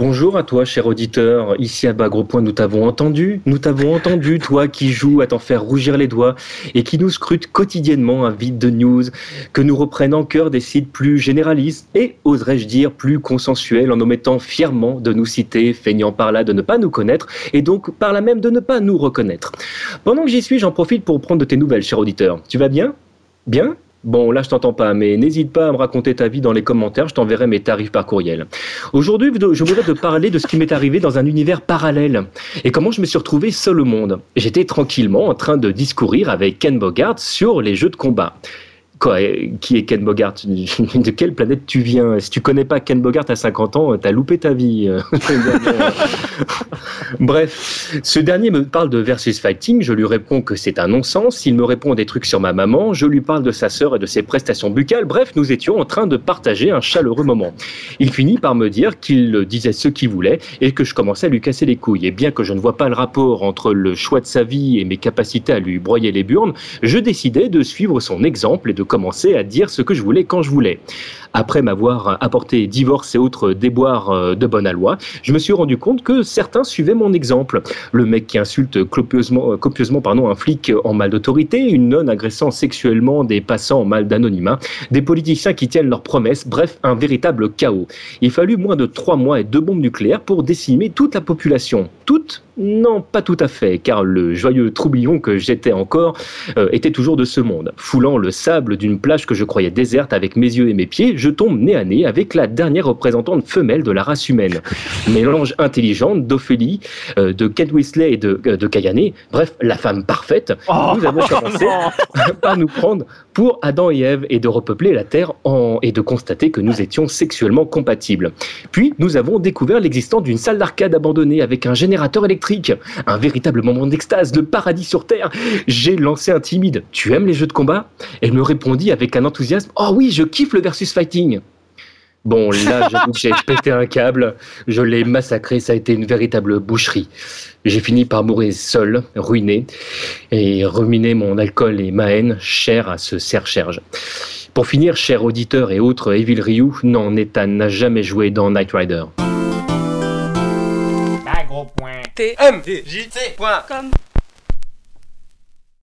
Bonjour à toi, cher auditeur. Ici à Bas Point, nous t'avons entendu. Nous t'avons entendu, toi qui joues à t'en faire rougir les doigts et qui nous scrute quotidiennement un vide de news, que nous reprennent en cœur des sites plus généralistes et, oserais-je dire, plus consensuels en omettant fièrement de nous citer, feignant par là de ne pas nous connaître et donc par là même de ne pas nous reconnaître. Pendant que j'y suis, j'en profite pour prendre de tes nouvelles, cher auditeur. Tu vas bien? Bien? Bon, là, je t'entends pas, mais n'hésite pas à me raconter ta vie dans les commentaires, je t'enverrai mes tarifs par courriel. Aujourd'hui, je voudrais te parler de ce qui m'est arrivé dans un univers parallèle et comment je me suis retrouvé seul au monde. J'étais tranquillement en train de discourir avec Ken Bogart sur les jeux de combat. Quoi, qui est Ken Bogart? De quelle planète tu viens? Si tu connais pas Ken Bogart à 50 ans, t'as loupé ta vie. Bref, ce dernier me parle de versus fighting, je lui réponds que c'est un non-sens. Il me répond des trucs sur ma maman, je lui parle de sa sœur et de ses prestations buccales. Bref, nous étions en train de partager un chaleureux moment. Il finit par me dire qu'il disait ce qu'il voulait et que je commençais à lui casser les couilles. Et bien que je ne vois pas le rapport entre le choix de sa vie et mes capacités à lui broyer les burnes, je décidais de suivre son exemple et de commencer à dire ce que je voulais quand je voulais. Après m'avoir apporté divorce et autres déboires euh, de bonne aloi, je me suis rendu compte que certains suivaient mon exemple. Le mec qui insulte copieusement, euh, copieusement pardon, un flic en mal d'autorité, une nonne agressant sexuellement des passants en mal d'anonymat, des politiciens qui tiennent leurs promesses, bref, un véritable chaos. Il fallut moins de trois mois et deux bombes nucléaires pour décimer toute la population. Toute Non, pas tout à fait, car le joyeux troublion que j'étais encore euh, était toujours de ce monde. Foulant le sable d'une plage que je croyais déserte avec mes yeux et mes pieds, je tombe nez à nez avec la dernière représentante femelle de la race humaine. Mélange intelligente d'Ophélie, euh, de Kate Weasley et de, euh, de Kayane, bref, la femme parfaite. Oh, nous avons commencé par nous prendre pour Adam et Ève et de repeupler la Terre en, et de constater que nous étions sexuellement compatibles. Puis, nous avons découvert l'existence d'une salle d'arcade abandonnée avec un générateur électrique. Un véritable moment d'extase, le paradis sur Terre. J'ai lancé un timide. Tu aimes les jeux de combat? Elle me répondit avec un enthousiasme. Oh oui, je kiffe le versus fighting. Bon, là, j'avoue que j'ai pété un câble. Je l'ai massacré. Ça a été une véritable boucherie. J'ai fini par mourir seul, ruiné, et ruminer mon alcool et ma haine, cher à ce serre-cherge. Pour finir, cher auditeur et autres Evil Ryu, non, Nathan n'a jamais joué dans Knight Rider.